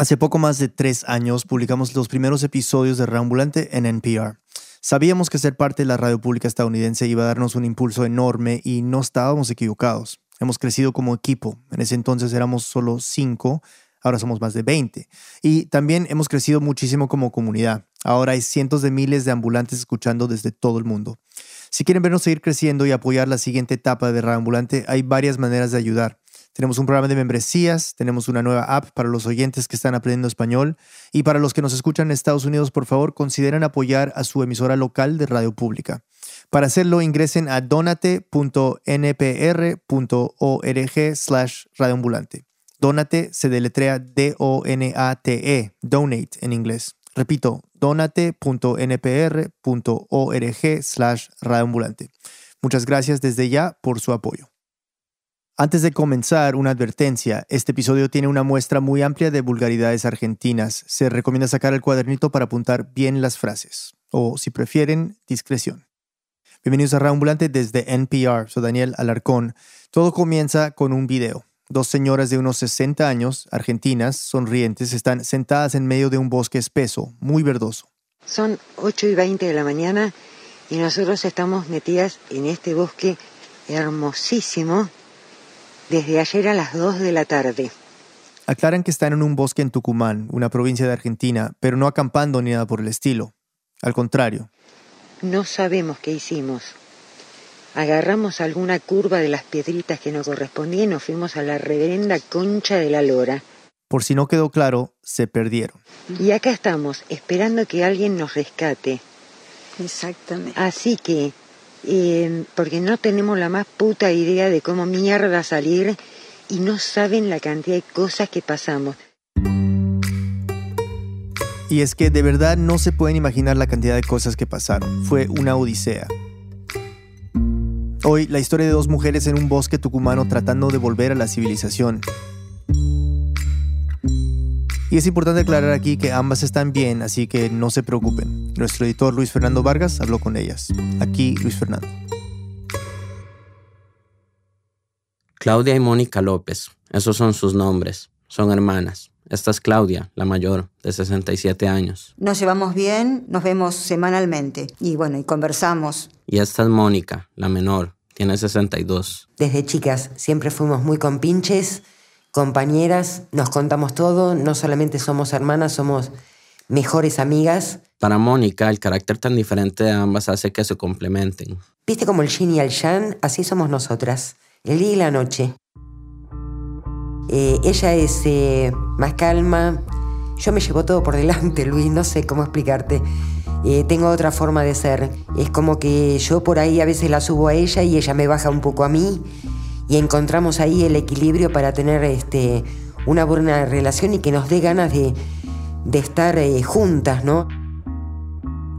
Hace poco más de tres años publicamos los primeros episodios de Reambulante en NPR. Sabíamos que ser parte de la radio pública estadounidense iba a darnos un impulso enorme y no estábamos equivocados. Hemos crecido como equipo. En ese entonces éramos solo cinco, ahora somos más de 20. Y también hemos crecido muchísimo como comunidad. Ahora hay cientos de miles de ambulantes escuchando desde todo el mundo. Si quieren vernos seguir creciendo y apoyar la siguiente etapa de Radio Ambulante, hay varias maneras de ayudar. Tenemos un programa de membresías, tenemos una nueva app para los oyentes que están aprendiendo español y para los que nos escuchan en Estados Unidos, por favor, consideren apoyar a su emisora local de radio pública. Para hacerlo, ingresen a donate.npr.org slash radioambulante. Donate se deletrea D-O-N-A-T-E, donate en inglés. Repito, donate.npr.org slash radioambulante. Muchas gracias desde ya por su apoyo. Antes de comenzar, una advertencia. Este episodio tiene una muestra muy amplia de vulgaridades argentinas. Se recomienda sacar el cuadernito para apuntar bien las frases. O, si prefieren, discreción. Bienvenidos a Raambulante desde NPR. Soy Daniel Alarcón. Todo comienza con un video. Dos señoras de unos 60 años, argentinas, sonrientes, están sentadas en medio de un bosque espeso, muy verdoso. Son 8 y 20 de la mañana y nosotros estamos metidas en este bosque hermosísimo desde ayer a las 2 de la tarde. Aclaran que están en un bosque en Tucumán, una provincia de Argentina, pero no acampando ni nada por el estilo. Al contrario. No sabemos qué hicimos. Agarramos alguna curva de las piedritas que nos correspondían y nos fuimos a la reverenda concha de la lora. Por si no quedó claro, se perdieron. Y acá estamos, esperando que alguien nos rescate. Exactamente. Así que porque no tenemos la más puta idea de cómo mierda salir y no saben la cantidad de cosas que pasamos. Y es que de verdad no se pueden imaginar la cantidad de cosas que pasaron. Fue una odisea. Hoy la historia de dos mujeres en un bosque tucumano tratando de volver a la civilización. Y es importante aclarar aquí que ambas están bien, así que no se preocupen. Nuestro editor Luis Fernando Vargas habló con ellas. Aquí Luis Fernando. Claudia y Mónica López, esos son sus nombres. Son hermanas. Esta es Claudia, la mayor, de 67 años. Nos llevamos bien, nos vemos semanalmente y bueno, y conversamos. Y esta es Mónica, la menor, tiene 62. Desde chicas siempre fuimos muy compinches compañeras, nos contamos todo, no solamente somos hermanas, somos mejores amigas. Para Mónica, el carácter tan diferente de ambas hace que se complementen. Viste como el yin y el yang, así somos nosotras, el día y la noche. Eh, ella es eh, más calma, yo me llevo todo por delante, Luis, no sé cómo explicarte. Eh, tengo otra forma de ser. Es como que yo por ahí a veces la subo a ella y ella me baja un poco a mí y encontramos ahí el equilibrio para tener este, una buena relación y que nos dé ganas de, estar eh, juntas, ¿no?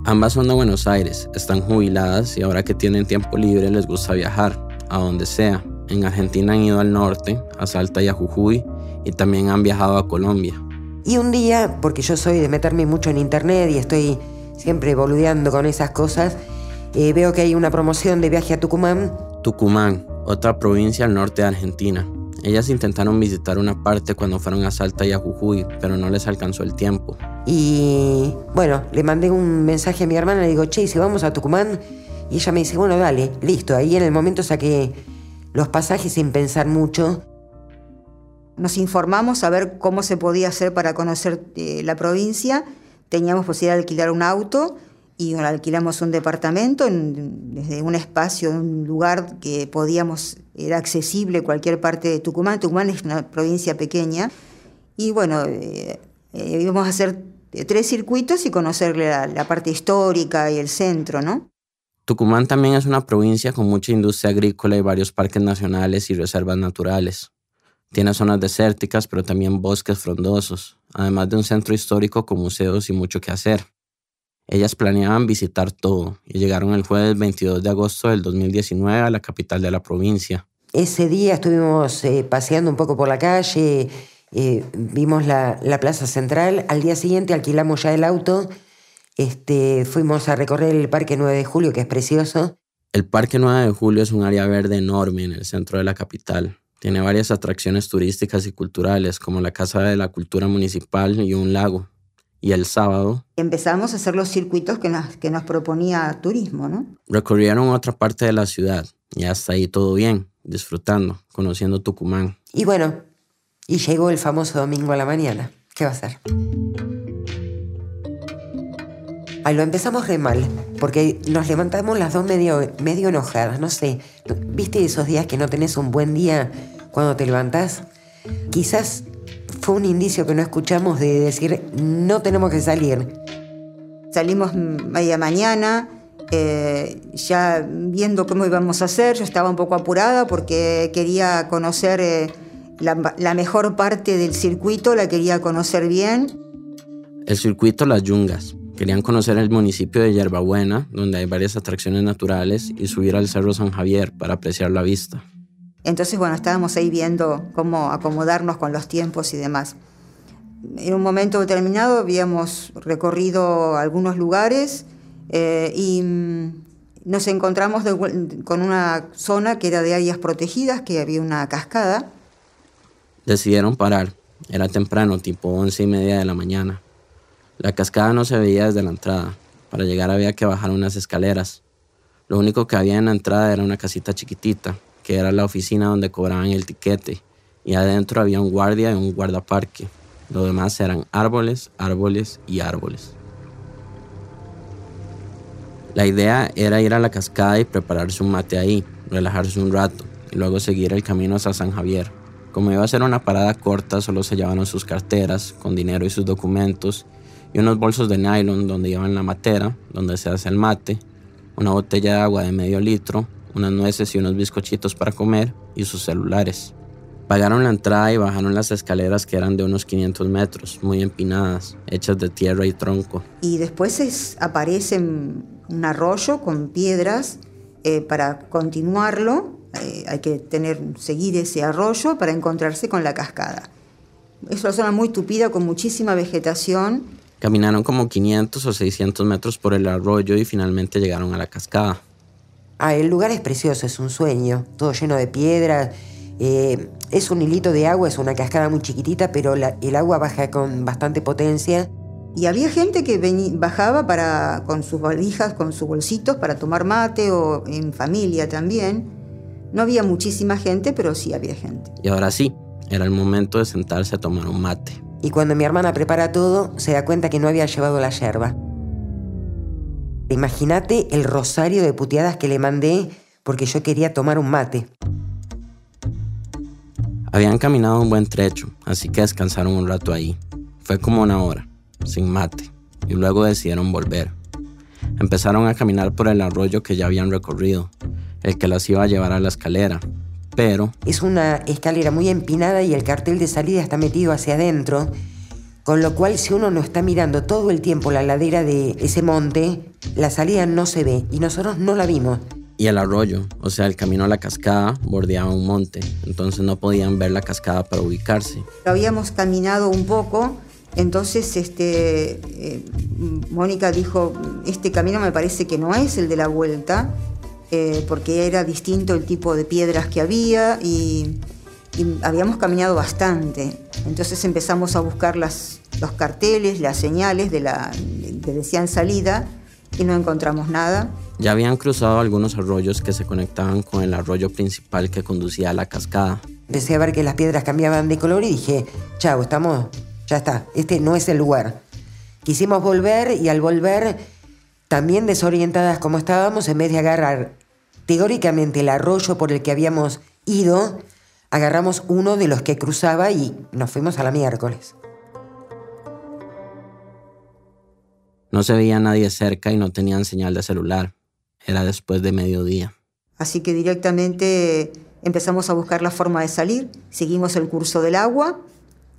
Ambas son de Buenos Aires, están jubiladas y ahora que tienen tiempo libre les gusta viajar, a donde sea. En Argentina han ido al norte, a Salta y a Jujuy, y también han viajado a Colombia. Y un día, porque yo soy de meterme mucho en internet y estoy siempre boludeando con esas cosas, eh, veo que hay una promoción de viaje a Tucumán. Tucumán, otra provincia al norte de Argentina. Ellas intentaron visitar una parte cuando fueron a Salta y a Jujuy, pero no les alcanzó el tiempo. Y bueno, le mandé un mensaje a mi hermana, le digo, che, si vamos a Tucumán, y ella me dice, bueno, dale, listo. Ahí en el momento saqué los pasajes sin pensar mucho. Nos informamos a ver cómo se podía hacer para conocer eh, la provincia. Teníamos posibilidad de alquilar un auto y alquilamos un departamento desde un espacio, un lugar que podíamos, era accesible cualquier parte de Tucumán. Tucumán es una provincia pequeña y bueno, eh, eh, íbamos a hacer tres circuitos y conocerle la, la, parte histórica y el centro, ¿no? Tucumán también es una provincia con mucha industria agrícola y varios parques nacionales y reservas naturales. Tiene zonas desérticas, pero también bosques frondosos, además de un centro histórico con museos y mucho que hacer. Ellas planeaban visitar todo y llegaron el jueves 22 de agosto del 2019 a la capital de la provincia. Ese día estuvimos eh, paseando un poco por la calle, eh, vimos la, plaza central, al día siguiente alquilamos ya el auto, este, fuimos a recorrer el Parque 9 de Julio, que es precioso. El Parque 9 de Julio es un área verde enorme en el centro de la capital. Tiene varias atracciones turísticas y culturales, como la Casa de la Cultura Municipal y un lago. Y el sábado... Empezamos a hacer los circuitos que nos, que nos proponía turismo, ¿no? Recorrieron otra parte de la ciudad y hasta ahí todo bien, disfrutando, conociendo Tucumán. Y bueno, y llegó el famoso domingo a la mañana. ¿Qué va a ser? Ahí lo empezamos re mal, porque nos levantamos las dos medio, medio enojadas, no sé. ¿Viste esos días que no tenés un buen día cuando te levantás? Quizás fue un indicio que no escuchamos de decir, no tenemos que salir. Salimos media mañana, eh, ya viendo cómo íbamos a hacer, yo estaba un poco apurada porque quería conocer eh, la, la mejor parte del circuito, la quería conocer bien. El circuito Las Yungas, Querían conocer el municipio de Yerbabuena, donde hay varias atracciones naturales, y subir al Cerro San Javier para apreciar la vista. Entonces, bueno, estábamos ahí viendo cómo acomodarnos con los tiempos y demás. En un momento determinado habíamos recorrido algunos lugares eh, y mm, nos encontramos con una zona que era de áreas protegidas, que había una cascada. Decidieron parar. Era temprano, tipo once y media de la mañana. La cascada no se veía desde la entrada. Para llegar había que bajar unas escaleras. Lo único que había en la entrada era una casita chiquitita, era la oficina donde cobraban el tiquete, y adentro había un guardia y un guardaparque. Lo demás eran árboles, árboles y árboles. La idea era ir a la cascada y prepararse un mate ahí, relajarse un rato, y luego seguir el camino hasta San Javier. Como iba a ser una parada corta, solo se llevaron sus carteras, con dinero y sus documentos, y unos bolsos de nylon donde llevan la matera, donde se hace el mate, una botella de agua de medio litro, unas nueces y unos bizcochitos para comer y sus celulares. Pagaron la entrada y bajaron las escaleras que eran de unos 500 metros, muy empinadas, hechas de tierra y tronco. Y después aparece un arroyo con piedras eh, para continuarlo. Eh, hay que tener, seguir ese arroyo para encontrarse con la cascada. Es una zona muy tupida con muchísima vegetación Caminaron como 500 o 600 metros por el arroyo y finalmente llegaron a la cascada. Ah, el lugar es precioso, es un sueño, todo lleno de piedras. Eh, es un hilito de agua, es una cascada muy chiquitita, pero el agua baja con bastante potencia. Y había gente que bajaba para, con sus valijas, con sus bolsitos para tomar mate o en familia también. No había muchísima gente, pero sí había gente. Y ahora sí, era el momento de sentarse a tomar un mate y cuando mi hermana prepara todo, se da cuenta que no había llevado la yerba. Imagínate el rosario de puteadas que le mandé porque yo quería tomar un mate. Habían caminado un buen trecho, así que descansaron un rato ahí. Fue como una hora, sin mate, y luego decidieron volver. Empezaron a caminar por el arroyo que ya habían recorrido, el que las iba a llevar a la escalera, pero... Es una escalera muy empinada y el cartel de salida está metido hacia adentro, con lo cual si uno no está mirando todo el tiempo la ladera de ese monte, la salida no se ve y nosotros no la vimos. Y el arroyo, o sea, el camino a la cascada bordeaba un monte, entonces no podían ver la cascada para ubicarse. Habíamos caminado un poco, entonces este, eh, Mónica dijo, este camino me parece que no es el de la vuelta, eh, porque era distinto el tipo de piedras que había y, habíamos caminado bastante. Entonces empezamos a buscar las, los carteles, las señales de la, que decían salida y no encontramos nada. Ya habían cruzado algunos arroyos que se conectaban con el arroyo principal que conducía a la cascada. Empecé a ver que las piedras cambiaban de color y dije, chao, estamos, ya está, este no es el lugar. Quisimos volver y al volver, también desorientadas como estábamos, en vez de agarrar Teóricamente el arroyo por el que habíamos ido, agarramos uno de los que cruzaba y nos fuimos a la miércoles. No se veía nadie cerca y no tenían señal de celular. Era después de mediodía. Así que directamente empezamos a buscar la forma de salir. Seguimos el curso del agua.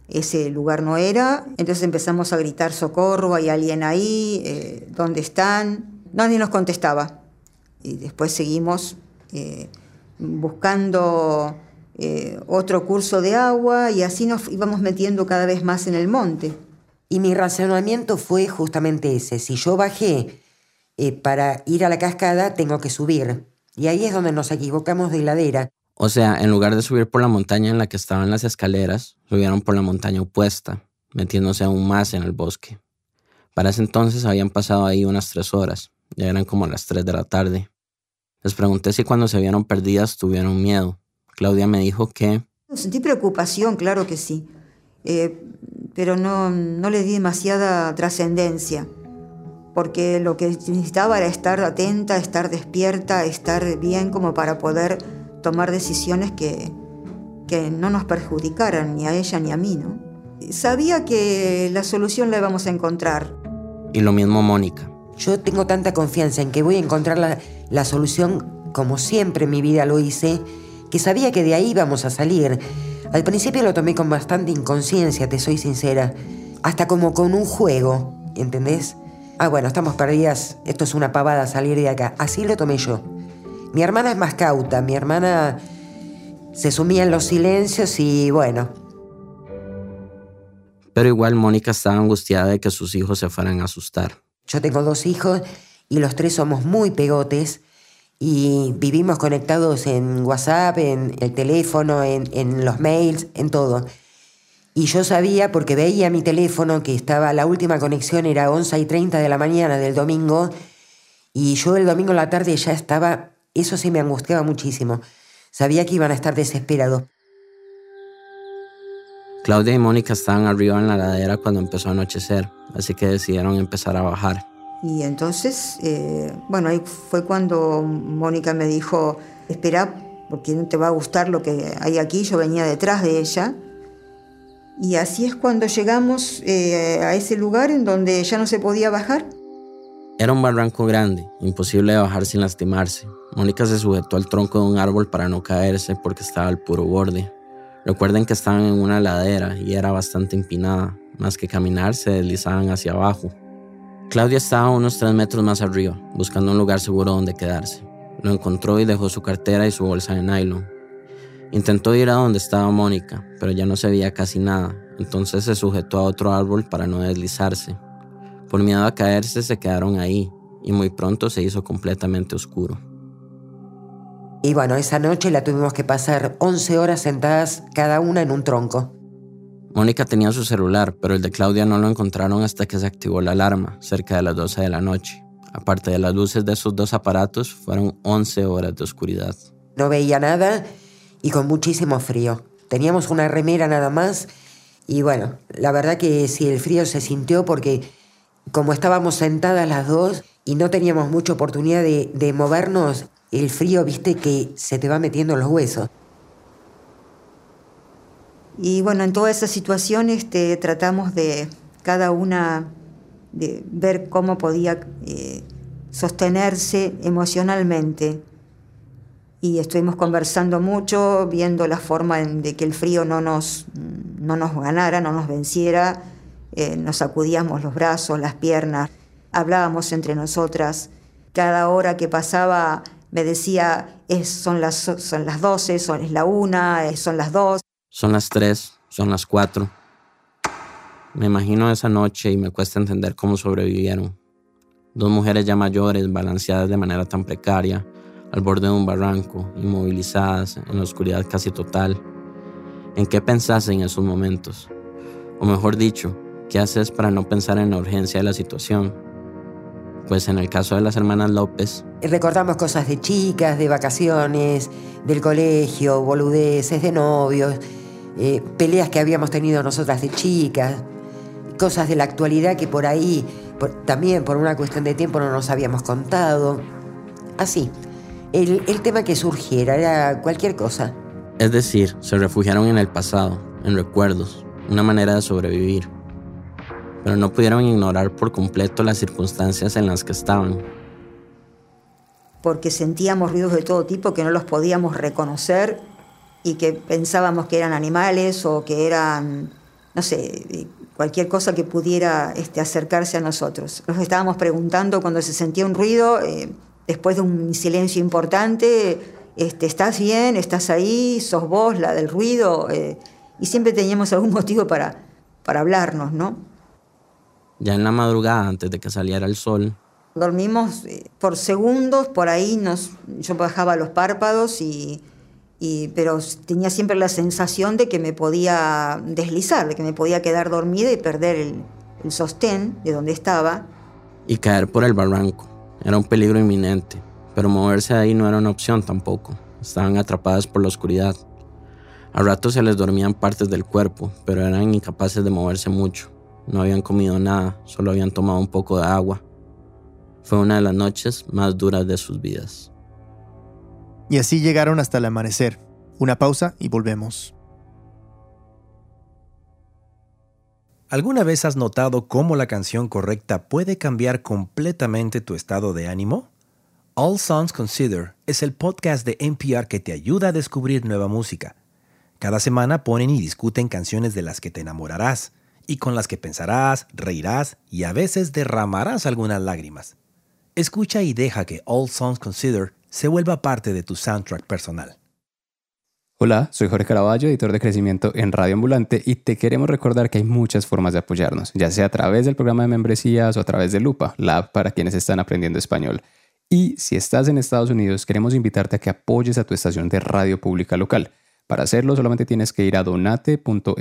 Ese lugar no era. Entonces empezamos a gritar socorro, hay alguien ahí, eh, ¿dónde están? Nadie nos contestaba y después seguimos eh, buscando eh, otro curso de agua y así nos íbamos metiendo cada vez más en el monte. Y mi razonamiento fue justamente ese. Si yo bajé eh, para ir a la cascada, tengo que subir. Y ahí es donde nos equivocamos de ladera. O sea, en lugar de subir por la montaña en la que estaban las escaleras, subieron por la montaña opuesta, metiéndose aún más en el bosque. Para ese entonces habían pasado ahí unas tres horas, ya eran como las tres de la tarde. Les pregunté si cuando se vieron perdidas tuvieron miedo. Claudia me dijo que... Sentí preocupación, claro que sí, eh, pero no, no le di demasiada trascendencia, porque lo que necesitaba era estar atenta, estar despierta, estar bien como para poder tomar decisiones que, que no nos perjudicaran ni a ella ni a mí, ¿no? Sabía que la solución la íbamos a encontrar. Y lo mismo Mónica. Yo tengo tanta confianza en que voy a encontrar la, la solución como siempre en mi vida lo hice, que sabía que de ahí íbamos a salir. Al principio lo tomé con bastante inconsciencia, te soy sincera, hasta como con un juego, ¿entendés? Ah, bueno, estamos perdidas, esto es una pavada salir de acá. Así lo tomé yo. Mi hermana es más cauta, mi hermana se sumía en los silencios y bueno. Pero igual Mónica estaba angustiada de que sus hijos se fueran a asustar. Yo tengo dos hijos y los tres somos muy pegotes y vivimos conectados en WhatsApp, en el teléfono, en, los mails, en todo. Y yo sabía, porque veía mi teléfono, que estaba, la última conexión era 11 y 30 de la mañana del domingo, y yo el domingo en la tarde ya estaba eso sí me angustiaba muchísimo. Sabía que iban a estar desesperados. Claudia y Mónica estaban arriba en la ladera cuando empezó a anochecer, así que decidieron empezar a bajar. Y entonces, eh, bueno, ahí fue cuando Mónica me dijo, espera, porque no te va a gustar lo que hay aquí. Yo venía detrás de ella. Y así es cuando llegamos eh, a ese lugar en donde ya no se podía bajar. Era un barranco grande, imposible de bajar sin lastimarse. Mónica se sujetó al tronco de un árbol para no caerse porque estaba al puro borde. Recuerden que estaban en una ladera y era bastante empinada, más que caminar se deslizaban hacia abajo. Claudia estaba unos tres metros más arriba, buscando un lugar seguro donde quedarse. Lo encontró y dejó su cartera y su bolsa de nylon. Intentó ir a donde estaba Mónica, pero ya no se veía casi nada, entonces se sujetó a otro árbol para no deslizarse. Por miedo a caerse se quedaron ahí y muy pronto se hizo completamente oscuro. Y bueno, esa noche la tuvimos que pasar 11 horas sentadas cada una en un tronco. Mónica tenía su celular, pero el de Claudia no lo encontraron hasta que se activó la alarma, cerca de las 12 de la noche. Aparte de las luces de esos dos aparatos, fueron 11 horas de oscuridad. No veía nada y con muchísimo frío. Teníamos una remera nada más y bueno, la verdad que sí, el frío se sintió porque como estábamos sentadas las dos y no teníamos mucha oportunidad de, movernos, el frío, viste, que se te va metiendo en los huesos. Y bueno, en toda esa situación este, tratamos de cada una de ver cómo podía eh, sostenerse emocionalmente. Y estuvimos conversando mucho, viendo la forma de que el frío no nos, no nos ganara, no nos venciera, eh, nos sacudíamos los brazos, las piernas, hablábamos entre nosotras. Cada hora que pasaba me decía, es, son, las, son las 12, son, es la una, son las dos. Son las tres, son las cuatro. Me imagino esa noche y me cuesta entender cómo sobrevivieron. Dos mujeres ya mayores, balanceadas de manera tan precaria, al borde de un barranco, inmovilizadas, en la oscuridad casi total. ¿En qué pensás en esos momentos? O mejor dicho, ¿Qué haces para no pensar en la urgencia de la situación? Pues en el caso de las hermanas López. Recordamos cosas de chicas, de vacaciones, del colegio, boludeces de novios, eh, peleas que habíamos tenido nosotras de chicas, cosas de la actualidad que por ahí, también por una cuestión de tiempo no nos habíamos contado. Así, el, el tema que surgiera era cualquier cosa. Es decir, se refugiaron en el pasado, en recuerdos, una manera de sobrevivir pero no pudieron ignorar por completo las circunstancias en las que estaban. Porque sentíamos ruidos de todo tipo que no los podíamos reconocer y que pensábamos que eran animales o que eran, no sé, cualquier cosa que pudiera este, acercarse a nosotros. Nos estábamos preguntando cuando se sentía un ruido, eh, después de un silencio importante, este, ¿estás bien? ¿Estás ahí? ¿Sos vos la del ruido? Eh, y siempre teníamos algún motivo para, para hablarnos, ¿no? Ya en la madrugada, antes de que saliera el sol. Dormimos eh, por segundos, por ahí nos, yo bajaba los párpados y, pero tenía siempre la sensación de que me podía deslizar, de que me podía quedar dormida y perder el, sostén de donde estaba. Y caer por el barranco. Era un peligro inminente, pero moverse de ahí no era una opción tampoco. Estaban atrapadas por la oscuridad. A ratos se les dormían partes del cuerpo, pero eran incapaces de moverse mucho. No habían comido nada, solo habían tomado un poco de agua. Fue una de las noches más duras de sus vidas. Y así llegaron hasta el amanecer. Una pausa y volvemos. ¿Alguna vez has notado cómo la canción correcta puede cambiar completamente tu estado de ánimo? All Songs Consider es el podcast de NPR que te ayuda a descubrir nueva música. Cada semana ponen y discuten canciones de las que te enamorarás y con las que pensarás, reirás y a veces derramarás algunas lágrimas. Escucha y deja que All Songs Consider se vuelva parte de tu soundtrack personal. Hola, soy Jorge Caraballo, editor de crecimiento en Radio Ambulante y te queremos recordar que hay muchas formas de apoyarnos, ya sea a través del programa de membresías o a través de Lupa, la app para quienes están aprendiendo español. Y si estás en Estados Unidos, queremos invitarte a que apoyes a tu estación de radio pública local. Para hacerlo solamente tienes que ir a donate.npr.org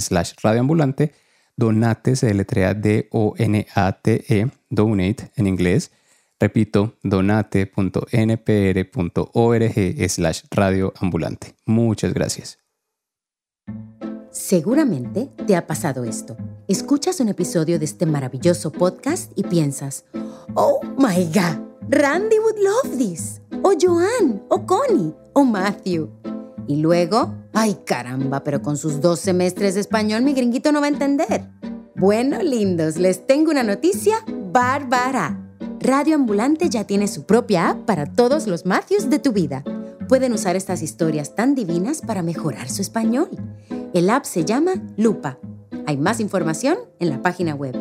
slash radioambulante. Donate se deletrea D-O-N-A-T-E, donate en inglés Repito, donate.npr.org slash radioambulante. Muchas gracias. Seguramente te ha pasado esto. Escuchas un episodio de este maravilloso podcast y piensas, oh my god, Randy would love this. O Joan, o Connie, o Matthew. Y luego, ay caramba, pero con sus dos semestres de español mi gringuito no va a entender. Bueno, lindos, les tengo una noticia bárbara. Radio Ambulante ya tiene su propia app para todos los Matthews de tu vida. Pueden usar estas historias tan divinas para mejorar su español. El app se llama Lupa. Hay más información en la página web.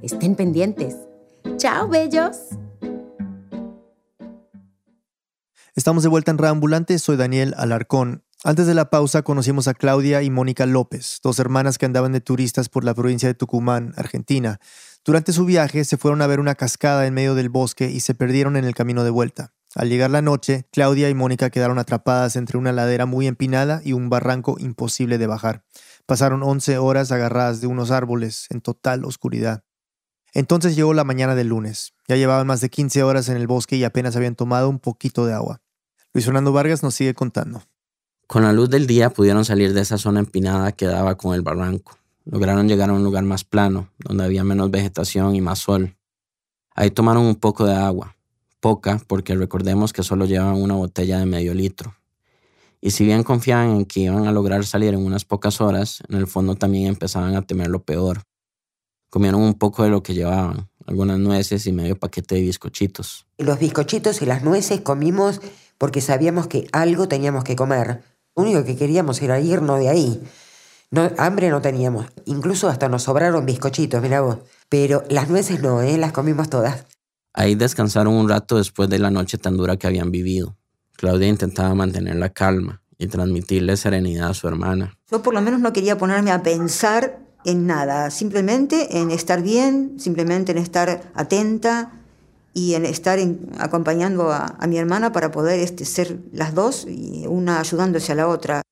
Estén pendientes. ¡Chao, bellos! Estamos de vuelta en Radio Ambulante, soy Daniel Alarcón. Antes de la pausa conocimos a Claudia y Mónica López, dos hermanas que andaban de turistas por la provincia de Tucumán, Argentina. Durante su viaje se fueron a ver una cascada en medio del bosque y se perdieron en el camino de vuelta. Al llegar la noche, Claudia y Mónica quedaron atrapadas entre una ladera muy empinada y un barranco imposible de bajar. Pasaron 11 horas agarradas de unos árboles en total oscuridad. Entonces llegó la mañana del lunes. Ya llevaban más de 15 horas en el bosque y apenas habían tomado un poquito de agua. Luis Fernando Vargas nos sigue contando. Con la luz del día pudieron salir de esa zona empinada que daba con el barranco. Lograron llegar a un lugar más plano, donde había menos vegetación y más sol. Ahí tomaron un poco de agua, poca porque recordemos que solo llevaban una botella de medio litro. Y si bien confiaban en que iban a lograr salir en unas pocas horas, en el fondo también empezaban a temer lo peor. Comieron un poco de lo que llevaban, algunas nueces y medio paquete de bizcochitos. Los bizcochitos y las nueces comimos porque sabíamos que algo teníamos que comer. Lo único que queríamos era irnos de ahí. No, hambre no teníamos. Incluso hasta nos sobraron bizcochitos, mira vos. Pero las nueces no, ¿eh? las comimos todas. Ahí descansaron un rato después de la noche tan dura que habían vivido. Claudia intentaba mantener la calma y transmitirle serenidad a su hermana. Yo por lo menos no quería ponerme a pensar en nada, simplemente en estar bien, simplemente en estar atenta y en estar acompañando a, mi hermana para poder este, ser las dos y una ayudándose a la otra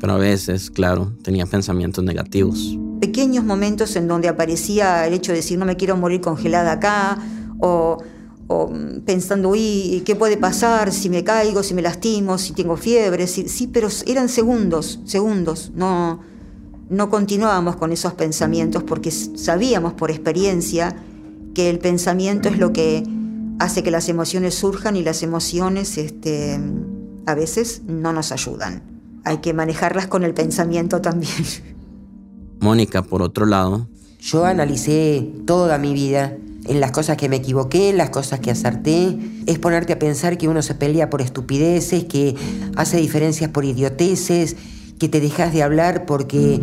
pero a veces, claro, tenía pensamientos negativos. Pequeños momentos en donde aparecía el hecho de decir no me quiero morir congelada acá, o, pensando, uy, ¿qué puede pasar si me caigo, si me lastimo, si tengo fiebre? Sí, pero eran segundos, segundos, no, no continuábamos con esos pensamientos porque sabíamos por experiencia que el pensamiento es lo que hace que las emociones surjan y las emociones este, a veces no nos ayudan hay que manejarlas con el pensamiento también. Mónica, por otro lado. Yo analicé toda mi vida en las cosas que me equivoqué, en las cosas que acerté. Es ponerte a pensar que uno se pelea por estupideces, que hace diferencias por idioteces, que te dejas de hablar porque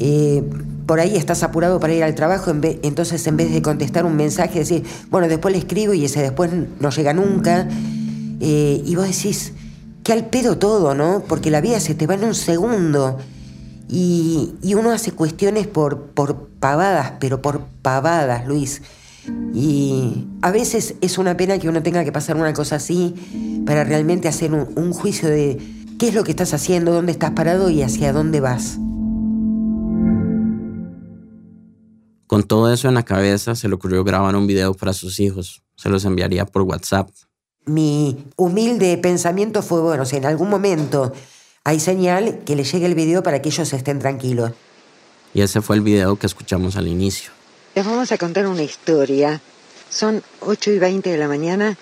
eh, por ahí estás apurado para ir al trabajo, entonces en vez de contestar un mensaje, decir, bueno, después le escribo y ese después no llega nunca. Eh, y vos decís, que al pedo todo, ¿no? Porque la vida se te va en un segundo. Y, uno hace cuestiones por, por pavadas, pero por pavadas, Luis. Y a veces es una pena que uno tenga que pasar una cosa así para realmente hacer un, un juicio de qué es lo que estás haciendo, dónde estás parado y hacia dónde vas. Con todo eso en la cabeza, se le ocurrió grabar un video para sus hijos. Se los enviaría por WhatsApp. Mi humilde pensamiento fue, bueno, si en algún momento hay señal, que le llegue el video para que ellos estén tranquilos. Y ese fue el video que escuchamos al inicio. Les vamos a contar una historia. Son 8 y 20 de la mañana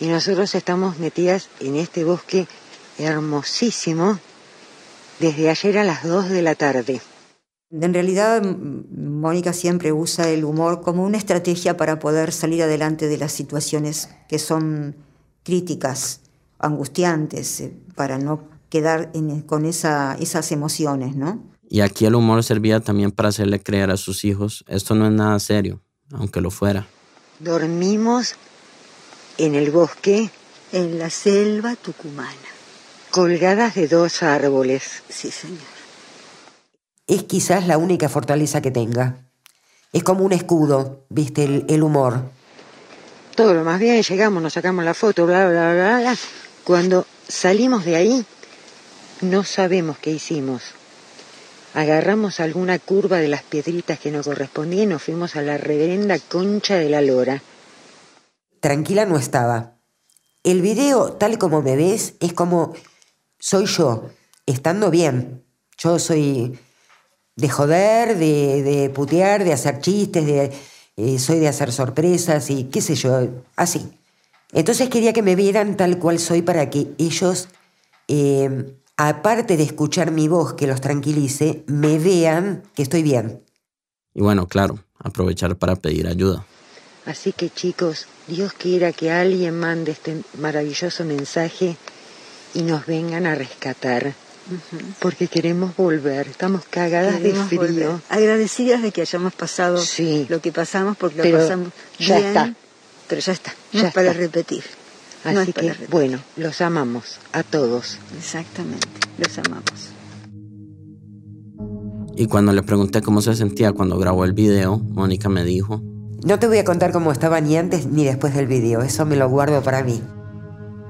y nosotros estamos metidas en este bosque hermosísimo desde ayer a las 2 de la tarde. En realidad, Mónica siempre usa el humor como una estrategia para poder salir adelante de las situaciones que son críticas, angustiantes, eh, para no quedar con esa, esas emociones, ¿no? Y aquí el humor servía también para hacerle creer a sus hijos, esto no es nada serio, aunque lo fuera. Dormimos en el bosque, en la selva tucumana, colgadas de dos árboles. Sí, señor es quizás la única fortaleza que tenga. Es como un escudo, viste, el, humor. Todo lo más bien, llegamos, nos sacamos la foto, bla, bla, bla, bla. Cuando salimos de ahí, no sabemos qué hicimos. Agarramos alguna curva de las piedritas que nos correspondían y nos fuimos a la reverenda concha de la lora. Tranquila no estaba. El video, tal como me ves, es como soy yo, estando bien. Yo soy de joder, de, de, putear, de hacer chistes, de eh, soy de hacer sorpresas y qué sé yo, así. Entonces quería que me vieran tal cual soy para que ellos, eh, aparte de escuchar mi voz que los tranquilice, me vean que estoy bien. Y bueno, claro, aprovechar para pedir ayuda. Así que chicos, Dios quiera que alguien mande este maravilloso mensaje y nos vengan a rescatar porque queremos volver, estamos cagadas de frío. Agradecidas de que hayamos pasado lo que pasamos, porque lo pasamos ya está. Pero ya está, no es para repetir. Así que, bueno, los amamos a todos. Exactamente, los amamos. Y cuando le pregunté cómo se sentía cuando grabó el video, Mónica me dijo... No te voy a contar cómo estaba ni antes ni después del video, eso me lo guardo para mí.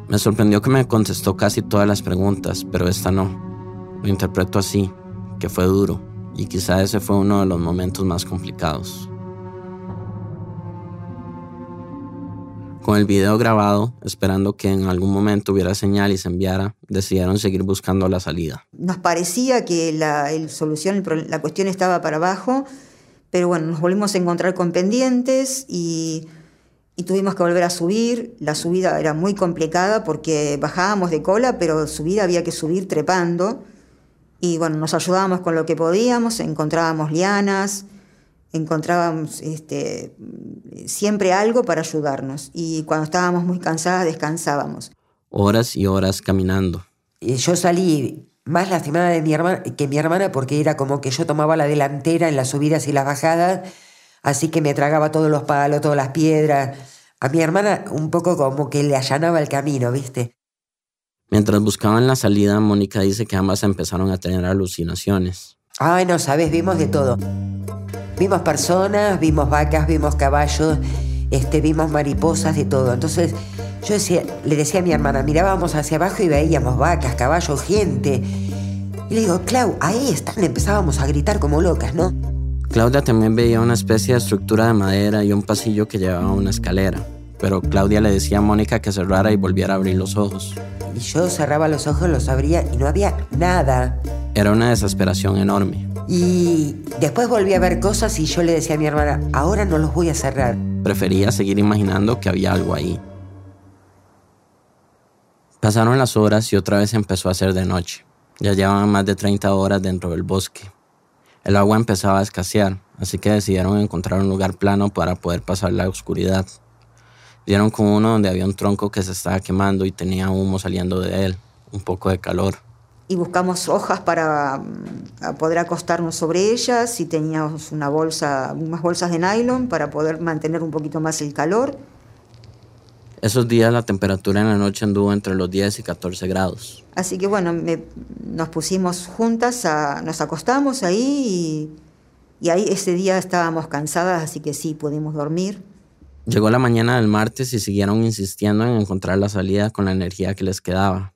Me sorprendió que me contestó casi todas las preguntas, pero esta no. Lo interpreto así, que fue duro, y quizá ese fue uno de los momentos más complicados. Con el video grabado, esperando que en algún momento hubiera señal y se enviara, decidieron seguir buscando la salida. Nos parecía que la solución, la cuestión estaba para abajo, pero bueno, nos volvimos a encontrar con pendientes y y tuvimos que volver a subir. La subida era muy complicada porque bajábamos de cola, pero subir había que subir trepando. Y bueno, nos ayudábamos con lo que podíamos, encontrábamos lianas, encontrábamos este, siempre algo para ayudarnos. Y cuando estábamos muy cansadas, descansábamos. Horas y horas caminando. Y yo salí más lastimada de mi hermana, que mi hermana porque era como que yo tomaba la delantera en las subidas y las bajadas así que me tragaba todos los palos, todas las piedras. A mi hermana un poco como que le allanaba el camino, ¿viste? Mientras buscaban la salida, Mónica dice que ambas empezaron a tener alucinaciones. Ay, no sabes, vimos de todo. Vimos personas, vimos vacas, vimos caballos, este, vimos mariposas, de todo. Entonces yo decía, le decía a mi hermana, mirábamos hacia abajo y veíamos vacas, caballos, gente. Y le digo, Clau, ahí están, empezábamos a gritar como locas, ¿no? Claudia también veía una especie de estructura de madera y un pasillo que llevaba a una escalera, pero Claudia le decía a Mónica que cerrara y volviera a abrir los ojos. Y yo cerraba los ojos, los abría y no había nada. Era una desesperación enorme. Y después volví a ver cosas y yo le decía a mi hermana, ahora no los voy a cerrar. Prefería seguir imaginando que había algo ahí. Pasaron las horas y otra vez empezó a hacer de noche. Ya llevaban más de 30 horas dentro del bosque. El agua empezaba a escasear, así que decidieron encontrar un lugar plano para poder pasar la oscuridad. Dieron con uno donde había un tronco que se estaba quemando y tenía humo saliendo de él, un poco de calor. Y buscamos hojas para mm, poder acostarnos sobre ellas y teníamos una bolsa, unas bolsas de nylon para poder mantener un poquito más el calor. Esos días la temperatura en la noche anduvo entre los 10 y 14 grados. Así que bueno, nos pusimos juntas, nos acostamos ahí y, ahí ese día estábamos cansadas, así que sí, pudimos dormir. Llegó la mañana del martes y siguieron insistiendo en encontrar la salida con la energía que les quedaba.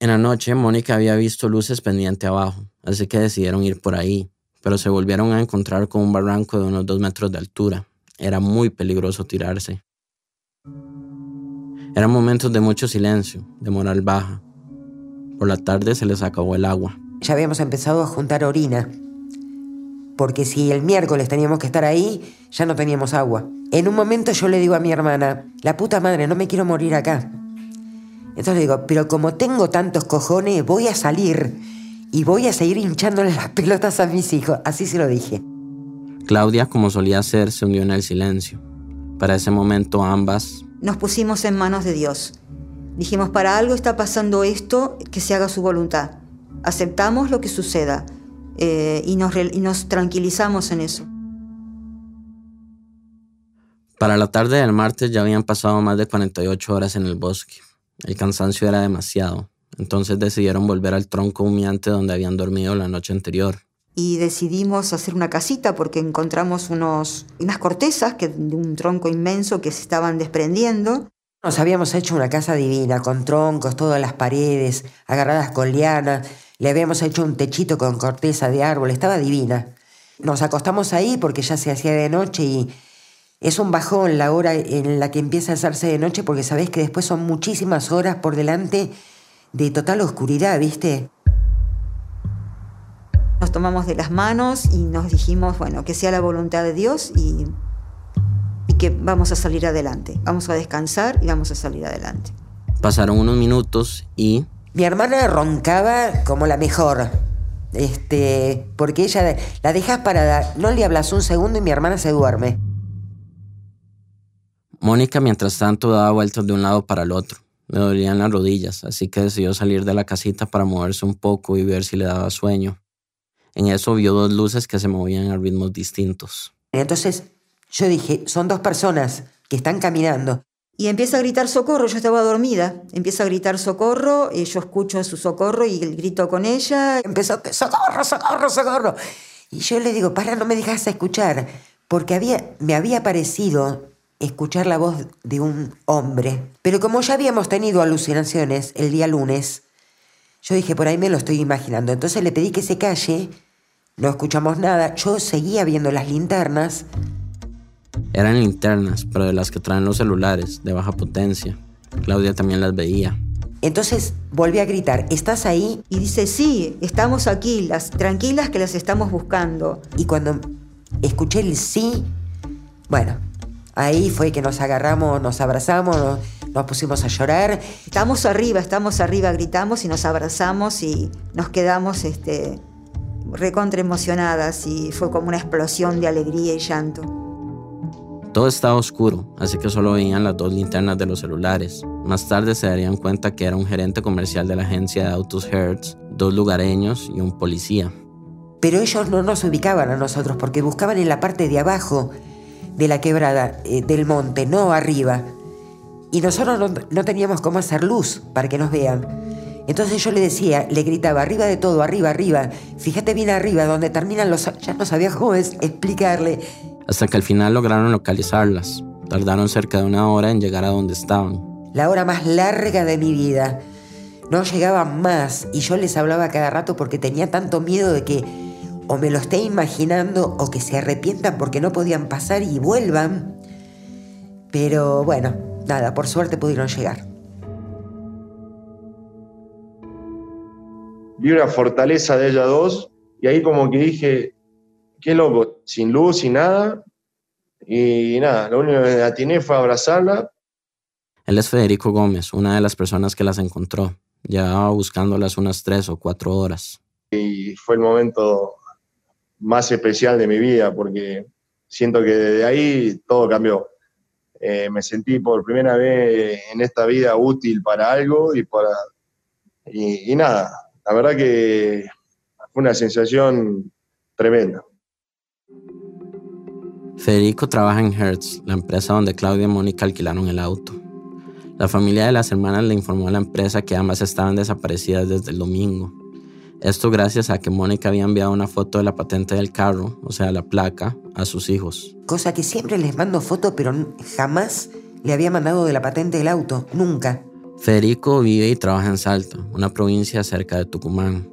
En la noche, Mónica había visto luces pendiente abajo, así que decidieron ir por ahí, pero se volvieron a encontrar con un barranco de unos dos metros de altura. Era muy peligroso tirarse. Eran momentos de mucho silencio, de moral baja. Por la tarde se les acabó el agua. Ya habíamos empezado a juntar orina, porque si el miércoles teníamos que estar ahí, ya no teníamos agua. En un momento yo le digo a mi hermana, la puta madre, no me quiero morir acá. Entonces le digo, pero como tengo tantos cojones, voy a salir y voy a seguir hinchándole las pelotas a mis hijos. Así se lo dije. Claudia, como solía hacer, se hundió en el silencio. Para ese momento ambas... Nos pusimos en manos de Dios. Dijimos, para algo está pasando esto, que se haga su voluntad. Aceptamos lo que suceda eh, y, nos, y nos tranquilizamos en eso. Para la tarde del martes ya habían pasado más de 48 horas en el bosque. El cansancio era demasiado, entonces decidieron volver al tronco humeante donde habían dormido la noche anterior. Y decidimos hacer una casita porque encontramos unos, unas cortezas que, de un tronco inmenso que se estaban desprendiendo. Nos habíamos hecho una casa divina, con troncos, todas las paredes, agarradas con lianas. Le habíamos hecho un techito con corteza de árbol, estaba divina. Nos acostamos ahí porque ya se hacía de noche y es un bajón la hora en la que empieza a hacerse de noche porque sabés que después son muchísimas horas por delante de total oscuridad, ¿viste? Nos tomamos de las manos y nos dijimos, bueno, que sea la voluntad de Dios y, y que vamos a salir adelante. Vamos a descansar y vamos a salir adelante. Pasaron unos minutos y... Mi hermana roncaba como la mejor. Este, porque ella la dejas parada, no le hablas un segundo y mi hermana se duerme. Mónica, mientras tanto, daba vueltas de un lado para el otro. Le dolían las rodillas, así que decidió salir de la casita para moverse un poco y ver si le daba sueño. En eso vio dos luces que se movían a ritmos distintos. Entonces yo dije, son dos personas que están caminando. Y empieza a gritar socorro, yo estaba dormida. Empieza a gritar socorro, y yo escucho su socorro y grito con ella. Empezó, socorro, socorro, socorro. Y yo le digo, para, no me dejas escuchar. Porque había, me había parecido escuchar la voz de un hombre. Pero como ya habíamos tenido alucinaciones el día lunes, yo dije, por ahí me lo estoy imaginando. Entonces le pedí que se calle, no escuchamos nada, yo seguía viendo las linternas. Eran linternas, pero de las que traen los celulares, de baja potencia. Claudia también las veía. Entonces volví a gritar, ¿estás ahí? Y dice, sí, estamos aquí, las tranquilas que las estamos buscando. Y cuando escuché el sí, bueno, Ahí fue que nos agarramos, nos abrazamos, nos, pusimos a llorar. Estamos arriba, estamos arriba, gritamos y nos abrazamos y nos quedamos este, recontra emocionadas y fue como una explosión de alegría y llanto. Todo estaba oscuro, así que solo veían las dos linternas de los celulares. Más tarde se darían cuenta que era un gerente comercial de la agencia de autos Hertz, dos lugareños y un policía. Pero ellos no nos ubicaban a nosotros porque buscaban en la parte de abajo de la quebrada eh, del monte, no arriba. Y nosotros no, teníamos cómo hacer luz para que nos vean. Entonces yo le decía, le gritaba, arriba de todo, arriba, arriba, fíjate bien arriba, donde terminan los... Ya no sabía cómo es explicarle. Hasta que al final lograron localizarlas. Tardaron cerca de una hora en llegar a donde estaban. La hora más larga de mi vida. No llegaba más y yo les hablaba cada rato porque tenía tanto miedo de que o me lo esté imaginando o que se arrepientan porque no podían pasar y vuelvan. Pero bueno, nada, por suerte pudieron llegar. Vi una fortaleza de ellas dos y ahí como que dije, qué loco, sin luz, sin nada. Y nada, lo único que atiné fue abrazarla. Él es Federico Gómez, una de las personas que las encontró. Llevaba buscándolas unas tres o cuatro horas. Y fue el momento más especial de mi vida, porque siento que desde ahí todo cambió. Eh, me sentí por primera vez en esta vida útil para algo y para y, nada, la verdad que fue una sensación tremenda. Federico trabaja en Hertz, la empresa donde Claudia y Mónica alquilaron el auto. La familia de las hermanas le informó a la empresa que ambas estaban desaparecidas desde el domingo Esto gracias a que Mónica había enviado una foto de la patente del carro, o sea, la placa, a sus hijos. Cosa que siempre les mando foto, pero jamás le había mandado de la patente del auto, nunca. Federico vive y trabaja en Salta, una provincia cerca de Tucumán.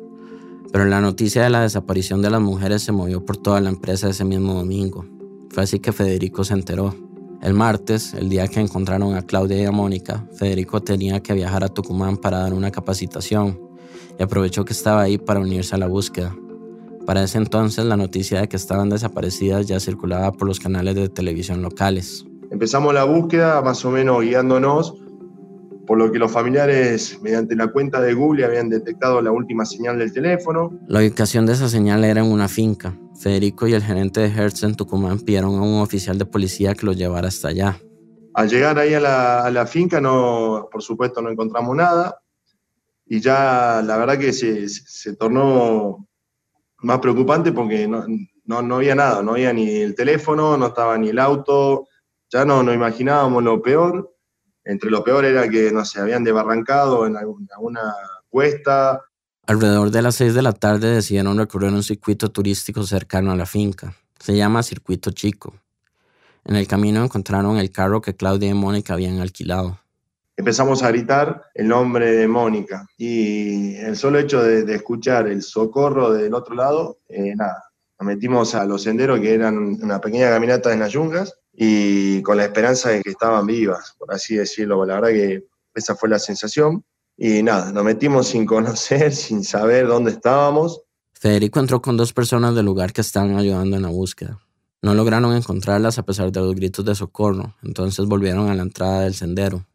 Pero la noticia de la desaparición de las mujeres se movió por toda la empresa ese mismo domingo. Fue así que Federico se enteró. El martes, el día que encontraron a Claudia y a Mónica, Federico tenía que viajar a Tucumán para dar una capacitación y aprovechó que estaba ahí para unirse a la búsqueda. Para ese entonces la noticia de que estaban desaparecidas ya circulaba por los canales de televisión locales. Empezamos la búsqueda más o menos guiándonos por lo que los familiares mediante la cuenta de Google habían detectado la última señal del teléfono. La ubicación de esa señal era en una finca. Federico y el gerente de Hertz en Tucumán pidieron a un oficial de policía que los llevara hasta allá. Al llegar ahí a la, a la finca, no, por supuesto, no encontramos nada y ya la verdad que se, se tornó más preocupante porque no, no, no, había nada, no había ni el teléfono, no estaba ni el auto, ya no nos imaginábamos lo peor. Entre lo peor era que, no se habían debarrancado en alguna cuesta. Alrededor de las 6 de la tarde decidieron recorrer un circuito turístico cercano a la finca. Se llama Circuito Chico. En el camino encontraron el carro que Claudia y Mónica habían alquilado empezamos a gritar el nombre de Mónica. Y el solo hecho de, escuchar el socorro del otro lado, eh, nada, nos metimos a los senderos que eran una pequeña caminata en las yungas y con la esperanza de que estaban vivas, por así decirlo. La verdad que esa fue la sensación. Y nada, nos metimos sin conocer, sin saber dónde estábamos. Federico entró con dos personas del lugar que estaban ayudando en la búsqueda. No lograron encontrarlas a pesar de los gritos de socorro, entonces volvieron a la entrada del sendero.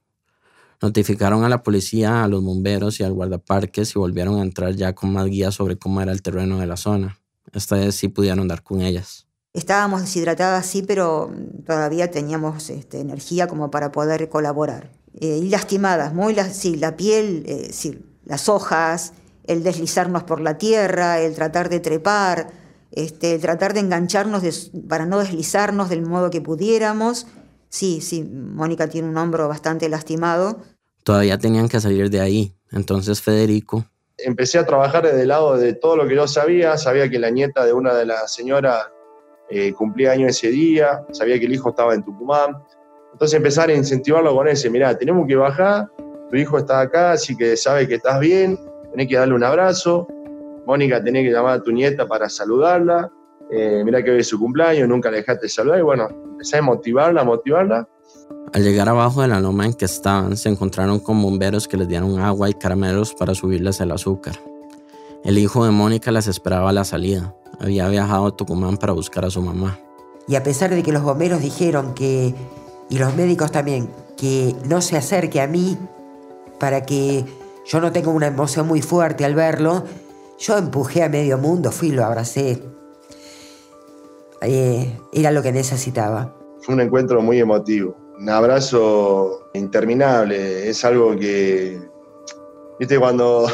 Notificaron a la policía, a los bomberos y al guardaparques y volvieron a entrar ya con más guías sobre cómo era el terreno de la zona. Esta vez sí pudieron dar con ellas. Estábamos deshidratadas, sí, pero todavía teníamos este, energía como para poder colaborar. Eh, y lastimadas, muy sí, la piel, eh, sí, las hojas, el deslizarnos por la tierra, el tratar de trepar, este, el tratar de engancharnos para no deslizarnos del modo que pudiéramos. Sí, sí, Mónica tiene un hombro bastante lastimado todavía tenían que salir de ahí. Entonces Federico... Empecé a trabajar desde el lado de todo lo que yo sabía. Sabía que la nieta de una de las señoras eh, cumplía año ese día, sabía que el hijo estaba en Tucumán. Entonces empezar a incentivarlo con ese, mirá, tenemos que bajar, tu hijo está acá, así que sabe que estás bien, tenés que darle un abrazo. Mónica, tenés que llamar a tu nieta para saludarla. Eh, mirá que hoy es su cumpleaños, nunca la dejaste saludar. Y bueno, empecé a motivarla, motivarla. Al llegar abajo de la loma en que estaban, se encontraron con bomberos que les dieron agua y caramelos para subirles el azúcar. El hijo de Mónica las esperaba a la salida. Había viajado a Tucumán para buscar a su mamá. Y a pesar de que los bomberos dijeron que, y los médicos también, que no se acerque a mí para que yo no tenga una emoción muy fuerte al verlo, yo empujé a medio mundo, fui y lo abracé. Eh, era lo que necesitaba. Fue un encuentro muy emotivo un abrazo interminable. Es algo que, viste, cuando,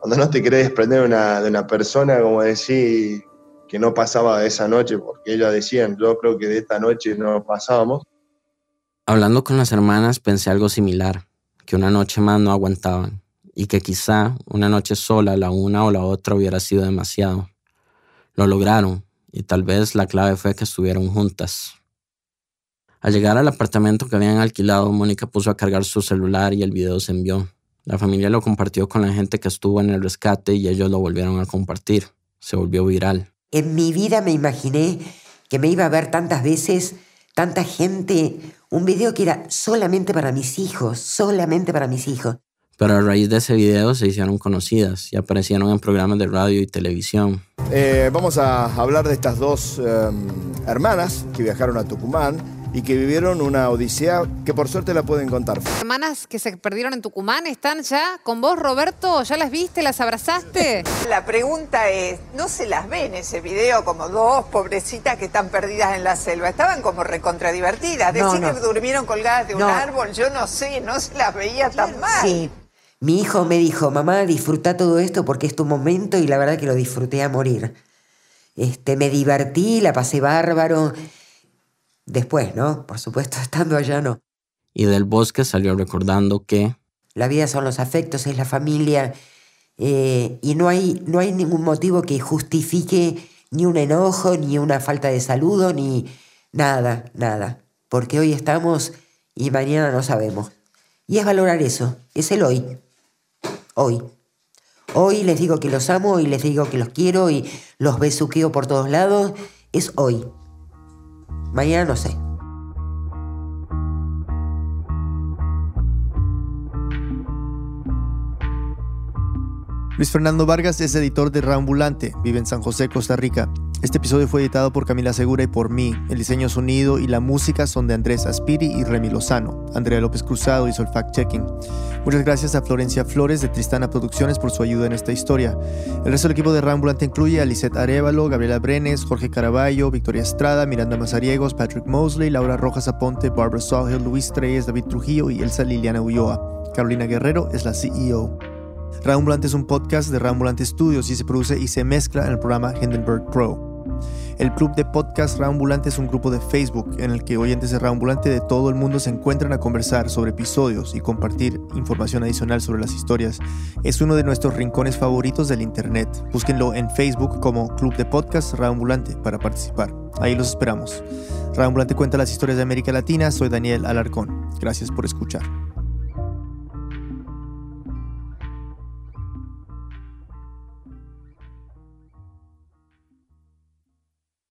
cuando no te querés desprender una, de una persona, como decir que no pasaba esa noche, porque ellas decían, yo creo que de esta noche no pasábamos. Hablando con las hermanas pensé algo similar, que una noche más no aguantaban y que quizá una noche sola, la una o la otra, hubiera sido demasiado. Lo lograron y tal vez la clave fue que estuvieron juntas, al llegar al apartamento que habían alquilado, Mónica puso a cargar su celular y el video se envió. La familia lo compartió con la gente que estuvo en el rescate y ellos lo volvieron a compartir. Se volvió viral. En mi vida me imaginé que me iba a ver tantas veces, tanta gente, un video que era solamente para mis hijos, solamente para mis hijos. Pero a raíz de ese video se hicieron conocidas y aparecieron en programas de radio y televisión. Eh, vamos a hablar de estas dos em, hermanas que viajaron a Tucumán y que vivieron una odisea que por suerte la pueden contar. Hermanas que se perdieron en Tucumán, ¿están ya con vos, Roberto? ¿Ya las viste? ¿Las abrazaste? La pregunta es, ¿no se las ve en ese video como dos pobrecitas que están perdidas en la selva? Estaban como recontradivertidas. Decir que durmieron colgadas de un árbol, yo no sé, no se las veía tan mal. Sí. Mi hijo me dijo, mamá, disfruta todo esto porque es tu momento y la verdad que lo disfruté a morir. Este, me divertí, la pasé bárbaro. Después, ¿no? Por supuesto, estando allá no. Y del bosque salió recordando que... La vida son los afectos, es la familia, Eh, y no hay, no hay ningún motivo que justifique ni un enojo, ni una falta de saludo, ni nada, nada. Porque hoy estamos y mañana no sabemos. Y es valorar eso, es el hoy. Hoy. Hoy les digo que los amo y les digo que los quiero y los besuqueo por todos lados. Es hoy. Mañana no sé. Luis Fernando Vargas es editor de Rambulante, vive en San José, Costa Rica. Este episodio fue editado por Camila Segura y por mí. El diseño sonido y la música son de Andrés Aspiri y Remy Lozano. Andrea López Cruzado hizo el fact-checking. Muchas gracias a Florencia Flores de Tristana Producciones por su ayuda en esta historia. El resto del equipo de Rambulante incluye a Lisette Arevalo, Gabriela Brenes, Jorge Caraballo, Victoria Estrada, Miranda Mazariegos, Patrick Mosley, Laura Rojas Aponte, Barbara Sawhill, Luis Treyes, David Trujillo y Elsa Liliana Ulloa. Carolina Guerrero es la CEO. Rambulante es un podcast de Rambulante Studios y se produce y se mezcla en el programa Hindenburg Pro. El club de podcast Rambulante es un grupo de Facebook en el que oyentes de Rambulante de todo el mundo se encuentran a conversar sobre episodios y compartir información adicional sobre las historias. Es uno de nuestros rincones favoritos del Internet. Búsquenlo en Facebook como Club de Podcast Rambulante para participar. Ahí los esperamos. Rambulante cuenta las historias de América Latina. Soy Daniel Alarcón. Gracias por escuchar.